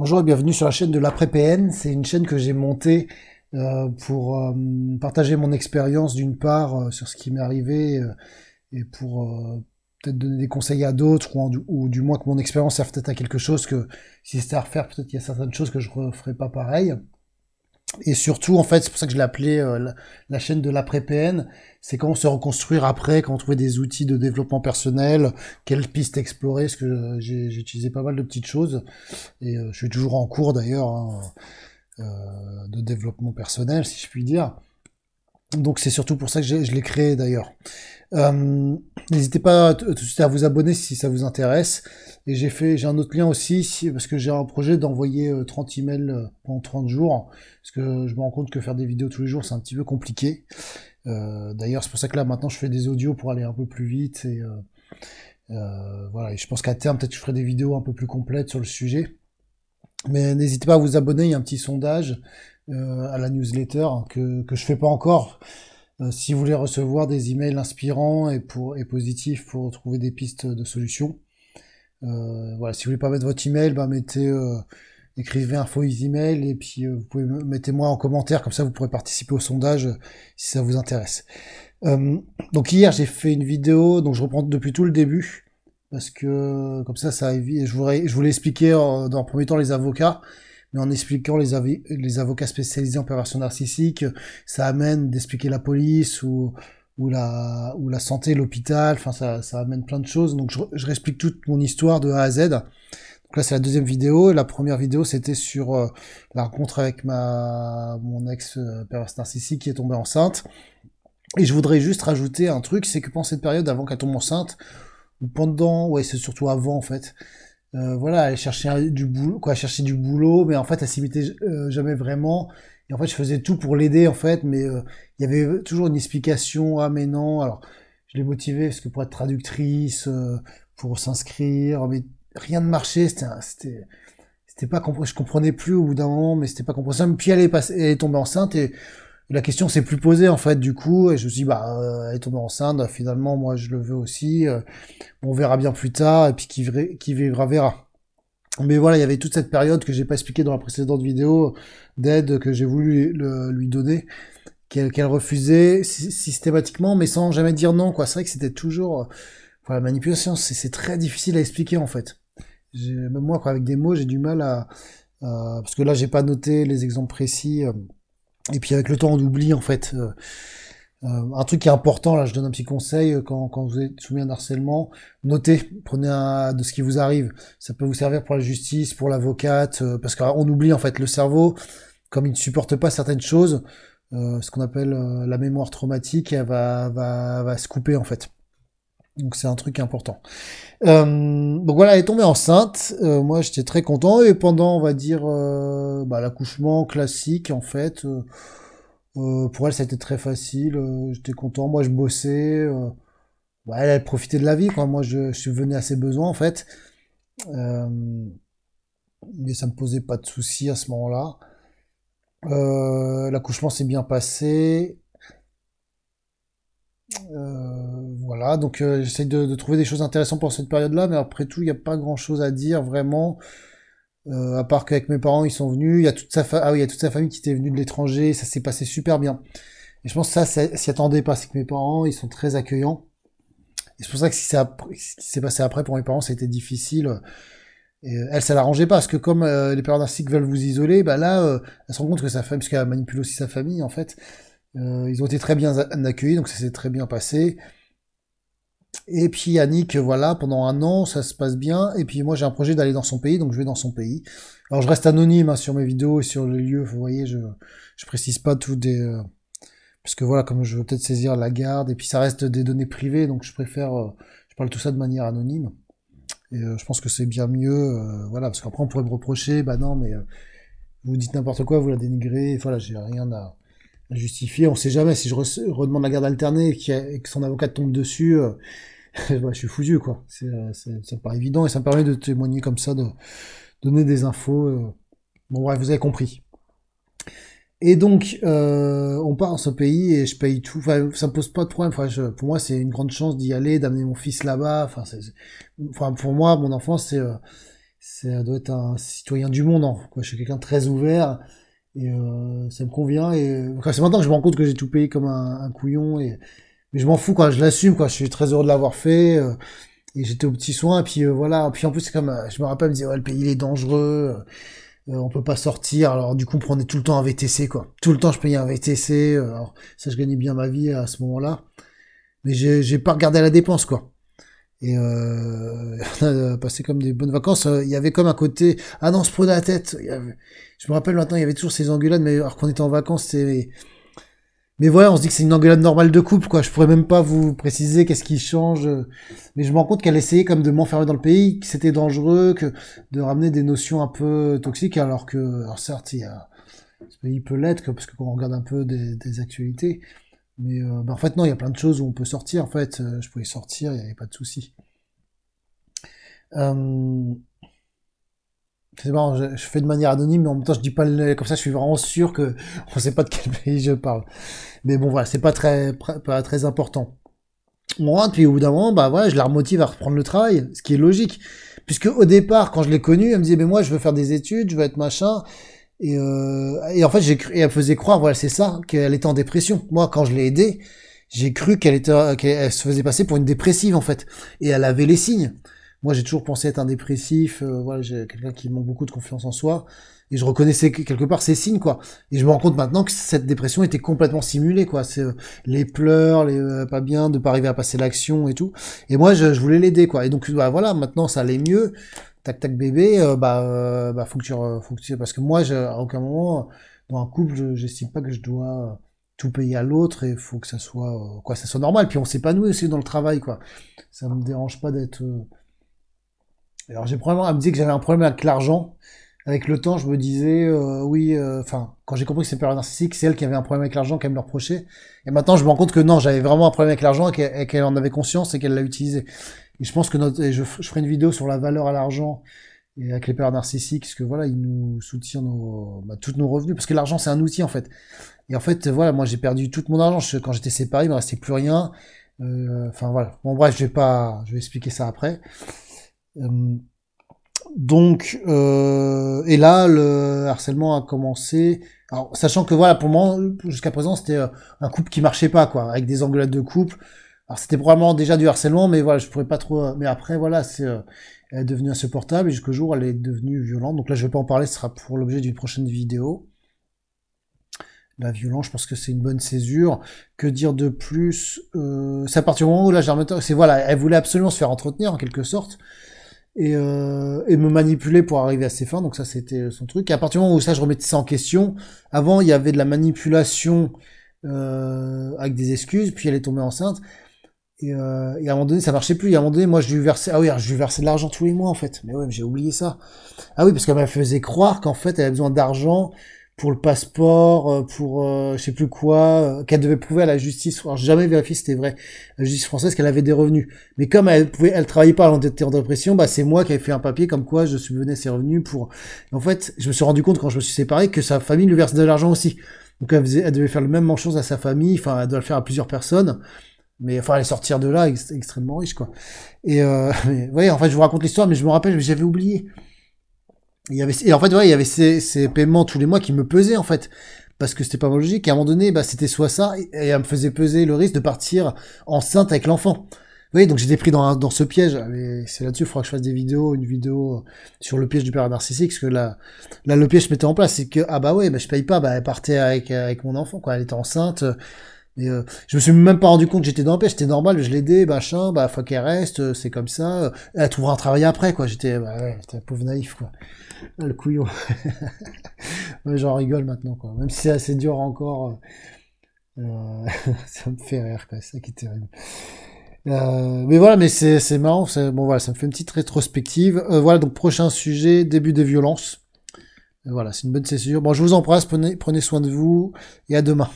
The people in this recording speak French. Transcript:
Bonjour et bienvenue sur la chaîne de l'après-PN. C'est une chaîne que j'ai montée euh, pour euh, partager mon expérience d'une part euh, sur ce qui m'est arrivé et pour peut-être donner des conseils à d'autres ou, du moins que mon expérience serve peut-être à quelque chose que si c'était à refaire, peut-être qu'il y a certaines choses que je referais pas pareil. Et surtout, en fait, c'est pour ça que je l'ai appelé euh, la, chaîne de l'après-PN, c'est comment se reconstruire après, comment trouver des outils de développement personnel, quelles pistes explorer, parce que j'ai utilisé pas mal de petites choses, et euh, je suis toujours en cours d'ailleurs hein, euh, de développement personnel, si je puis dire. Donc c'est surtout pour ça que je l'ai créé d'ailleurs. Euh, n'hésitez pas tout de suite à vous abonner si ça vous intéresse. Et j'ai fait, j'ai un autre lien aussi, parce que j'ai un projet d'envoyer 30 euh, emails euh, pendant 30 jours. Parce que je me rends compte que faire des vidéos tous les jours, c'est un petit peu compliqué. D'ailleurs, c'est pour ça que là, maintenant, je fais des audios pour aller un peu plus vite. Et voilà, et je pense qu'à terme, peut-être je ferai des vidéos un peu plus complètes sur le sujet. Mais n'hésitez pas à vous abonner, il y a un petit sondage à la newsletter que, que je fais pas encore. Euh, si vous voulez recevoir des emails inspirants et, pour, et positifs pour trouver des pistes de solutions, euh, voilà, si vous voulez pas mettre votre email, bah mettez, euh, écrivez un faux email et puis vous pouvez mettez-moi en commentaire comme ça vous pourrez participer au sondage si ça vous intéresse. donc hier j'ai fait une vidéo, donc je reprends depuis tout le début parce que comme ça ça évite. Je voulais, je voulais expliquer dans un premier temps les avocats mais en expliquant les, avocats spécialisés en perversion narcissique, ça amène d'expliquer la police ou, la, santé, l'hôpital, enfin ça, amène plein de choses. Donc je, réexplique toute mon histoire de A à Z. Donc là c'est la deuxième vidéo, la première vidéo c'était sur euh, la rencontre avec ma mon ex euh, narcissique qui est tombée enceinte. Et je voudrais juste rajouter un truc, c'est que pendant cette période avant qu'elle tombe enceinte, ou pendant, ouais c'est surtout avant en fait, euh, voilà, elle cherchait du boulot, quoi, chercher du boulot, mais en fait, elle s'y mettait euh, jamais vraiment. Et en fait, je faisais tout pour l'aider, en fait, mais euh, il y avait toujours une explication. Ah, mais non. Alors, je l'ai motivée parce que pour être traductrice, pour s'inscrire, mais rien ne marchait. C'était, c'était, c'était pas je comprenais plus au bout d'un moment, mais c'était pas compréhensible. Puis elle est, passée, elle est tombée enceinte et la question s'est plus posée en fait du coup et je me suis dit bah elle est tombée enceinte finalement moi je le veux aussi euh, on verra bien plus tard et puis qui, vivra verra mais voilà il y avait toute cette période que j'ai pas expliqué dans la précédente vidéo d'aide que j'ai voulu lui donner qu'elle refusait systématiquement mais sans jamais dire non quoi. C'est vrai que c'était toujours voilà la manipulation c'est très difficile à expliquer en fait. Même moi quoi, avec des mots j'ai du mal à, à parce que là j'ai pas noté les exemples précis euh, et puis avec le temps, on oublie en fait. Euh, euh, un truc qui est important, là, je donne un petit conseil euh, quand, quand vous êtes soumis à un harcèlement, notez, prenez un, de ce qui vous arrive. Ça peut vous servir pour la justice, pour l'avocate, parce qu'on oublie en fait le cerveau, comme il ne supporte pas certaines choses, ce qu'on appelle la mémoire traumatique, elle va, va, va se couper en fait. Donc c'est un truc important. Euh, donc voilà, elle est tombée enceinte. Euh, moi, j'étais très content. Et pendant, on va dire, euh, bah, l'accouchement classique, en fait, pour elle, ça a été très facile. j'étais content. Moi, je bossais. Ouais, elle, profitait de la vie. Moi, je, venu à ses besoins, en fait. mais ça me posait pas de soucis à ce moment-là. l'accouchement s'est bien passé. Donc euh, j'essaye de, trouver des choses intéressantes pour cette période-là, mais après tout, il n'y a pas grand-chose à dire vraiment, euh, à part qu'avec mes parents, ils sont venus, il y a toute sa, ah oui, il y a toute sa famille qui était venue de l'étranger, ça s'est passé super bien. Et je pense que ça, s'y attendait pas, c'est que mes parents, ils sont très accueillants. Et c'est pour ça que si ce qui s'est passé après pour mes parents, ça été difficile. Et elle, ça l'arrangeait pas, parce que comme les parents narcissiques veulent vous isoler, bah là, elle se rend compte que sa famille, parce qu'elle manipule aussi sa famille, en fait, euh, ils ont été très bien accueillis, donc ça s'est très bien passé. Et puis Yannick, voilà, pendant un an, ça se passe bien. Et puis moi, j'ai un projet d'aller dans son pays, donc je vais dans son pays. Alors je reste anonyme hein, sur mes vidéos et sur les lieux. Vous voyez, je je précise pas tout des euh, parce que voilà, comme je veux peut-être saisir la garde, et puis ça reste des données privées, donc je préfère, euh, je parle tout ça de manière anonyme. Et je pense que c'est bien mieux, voilà, parce qu'après on pourrait me reprocher, bah non, mais vous dites n'importe quoi, vous la dénigrez. Voilà, j'ai rien à justifier. On sait jamais si je redemande la garde alternée et, que son avocat tombe dessus, euh, je suis foutu quoi. C'est, euh, ça me paraît évident et ça me permet de témoigner comme ça, de donner des infos. Euh. Bon bref, vous avez compris. Et donc, on part dans ce pays et je paye tout. Enfin, ça me pose pas de problème. Enfin, pour moi, c'est une grande chance d'y aller, d'amener mon fils là-bas. Enfin, pour moi, mon enfance, c'est ça doit être un citoyen du monde, hein, quoi. Je suis quelqu'un de très ouvert et euh, ça me convient. Et c'est maintenant que je me rends compte que j'ai tout payé comme un, couillon et mais je m'en fous quoi. Je l'assume quoi. Je suis très heureux de l'avoir fait. Euh, et j'étais au petit soin. Et puis euh, voilà. Puis en plus c'est comme je me rappelle, me disait ouais le pays il est dangereux. on peut pas sortir. Alors du coup on prenait tout le temps un VTC quoi. Tout le temps je payais un VTC. Alors ça je gagnais bien ma vie à ce moment-là. Mais j'ai pas regardé la dépense quoi. Et euh, on a passé comme des bonnes vacances. Il y avait comme un côté ah non, se prenait la tête. Je me rappelle maintenant, il y avait toujours ces engueulades, mais alors qu'on était en vacances, c'est mais voilà, on se dit que c'est une engueulade normale de couple, quoi. Je pourrais même pas vous préciser qu'est-ce qui change, mais je me rends compte qu'elle essayait comme de m'enfermer dans le pays, que c'était dangereux, que de ramener des notions un peu toxiques, alors que, certes, il y a, ce pays peut l'être, parce que quand on regarde un peu des, des actualités, mais euh, bah, en fait, non, il y a plein de choses où on peut sortir. En fait, euh, je pouvais sortir, il n'y avait pas de souci. Euh... Je, fais de manière anonyme, mais en même temps, je dis pas le, comme ça, je suis vraiment sûr que on sait pas de quel pays je parle. Mais bon, voilà, c'est pas très, pas très important. On rentre, puis au bout d'un moment, bah voilà, je la remotive à reprendre le travail, ce qui est logique. Puisque au départ, quand je l'ai connue, elle me disait, mais moi, je veux faire des études, je veux être machin. Et, euh, et en fait, j'ai et elle faisait croire, voilà, c'est ça, qu'elle était en dépression. Moi, quand je l'ai aidée, j'ai cru qu'elle était, qu'elle se faisait passer pour une dépressive en fait, et elle avait les signes. Moi, j'ai toujours pensé être un dépressif. Euh, voilà, j'ai quelqu'un qui manque beaucoup de confiance en soi, et je reconnaissais quelque part ces signes, quoi. Et je me rends compte maintenant que cette dépression était complètement simulée, quoi. C'est euh, les pleurs, les euh, pas bien, de pas arriver à passer l'action et tout. Et moi, je, je voulais l'aider, quoi. Et donc, bah, voilà, maintenant, ça allait mieux tac tac bébé, euh, bah, euh, bah faut que tu, faut que tu, parce que moi, à aucun moment dans un couple, j'estime pas que je dois tout payer à l'autre et faut que ça soit euh, quoi, ça soit normal. Puis on s'épanouit aussi dans le travail, quoi. Ça me dérange pas d'être. Alors j'ai probablement à me dire que j'avais un problème avec l'argent. Avec le temps, je me disais, oui, enfin, quand j'ai compris que c'est période narcissique, c'est elle qui avait un problème avec l'argent qu'elle me le reprochait. Et maintenant, je me rends compte que non, j'avais vraiment un problème avec l'argent et qu'elle en avait conscience et qu'elle l'a utilisé. Et je pense que notre, je, ferai une vidéo sur la valeur à l'argent et avec les pères narcissiques, parce que voilà, ils nous soutiennent nos, bah, tous nos revenus, parce que l'argent c'est un outil en fait. Et en fait, voilà, moi j'ai perdu tout mon argent. quand j'étais séparé, il me restait plus rien. Euh, enfin voilà. Bon bref, je vais pas, je vais expliquer ça après. Euh, donc, euh, et là, le harcèlement a commencé. Alors, sachant que voilà, pour moi, jusqu'à présent, c'était un couple qui marchait pas, quoi, avec des engueulades de couple. Alors c'était probablement déjà du harcèlement, mais voilà, je pourrais pas trop. Euh, mais après, voilà, c'est euh, elle est devenue insupportable et jusqu'au jour elle est devenue violente. Donc là, je vais pas en parler, ce sera pour l'objet d'une prochaine vidéo. La violence, je pense que c'est une bonne césure. Que dire de plus? Euh, C'est à partir du moment où là, c'est voilà, elle voulait absolument se faire entretenir en quelque sorte et, euh, et me manipuler pour arriver à ses fins. Donc ça, c'était son truc. Et à partir du moment où ça, je remettais ça en question. Avant, il y avait de la manipulation euh, avec des excuses, puis elle est tombée enceinte. Et, euh, et, à un moment donné, ça marchait plus. Et à un moment donné, moi, je lui versais, ah oui, je lui versais de l'argent tous les mois, en fait. Mais ouais, j'ai oublié ça. Ah oui, parce qu'elle me faisait croire qu'en fait, elle avait besoin d'argent pour le passeport, euh, pour euh, je sais plus quoi, euh, qu'elle devait prouver à la justice. Alors, jamais vérifié si c'était vrai, la justice française, qu'elle avait des revenus. Mais comme elle pouvait, elle travaillait pas en dépression, bah c'est moi qui avais fait un papier comme quoi je subvenais ses revenus pour. en fait, je me suis rendu compte quand je me suis séparé que sa famille lui versait de l'argent aussi. Donc elle, faisait, elle devait faire le même chose à sa famille, enfin elle doit le faire à plusieurs personnes mais enfin aller sortir de là extrêmement riche quoi et euh, mais, vous voyez en fait je vous raconte l'histoire mais je me rappelle j'avais oublié il y avait et en fait ouais il y avait ces, paiements tous les mois qui me pesaient en fait. Parce que c'était pas logique. Et à un moment donné bah c'était soit ça et, elle me faisait peser le risque de partir enceinte avec l'enfant. Vous voyez, donc j'étais pris dans, dans ce piège. C'est là-dessus, il faudra que je fasse des vidéos, une vidéo sur le piège du père narcissique, parce que là, là, le piège je mettais en place, c'est que, ah bah ouais, bah je paye pas, bah elle partait avec, avec mon enfant, quoi, elle était enceinte, et euh, je me suis même pas rendu compte que j'étais dans la pêche, c'était normal, je l'aidais, machin, bah faut qu'elle reste, euh, c'est comme ça. Elle trouvera un travail après, quoi. J'étais, bah ouais, j'étais un pauvre naïf, quoi. Ah, le couillon. ouais, j'en rigole maintenant, quoi. Même si c'est assez dur encore, euh, ça me fait rire, quoi. Ça qui est terrible. mais voilà, mais c'est marrant. Bon voilà, ça me fait une petite rétrospective. voilà, donc prochain sujet, début des violences. voilà, c'est une bonne session. Bon, je vous embrasse, prenez soin de vous et à demain.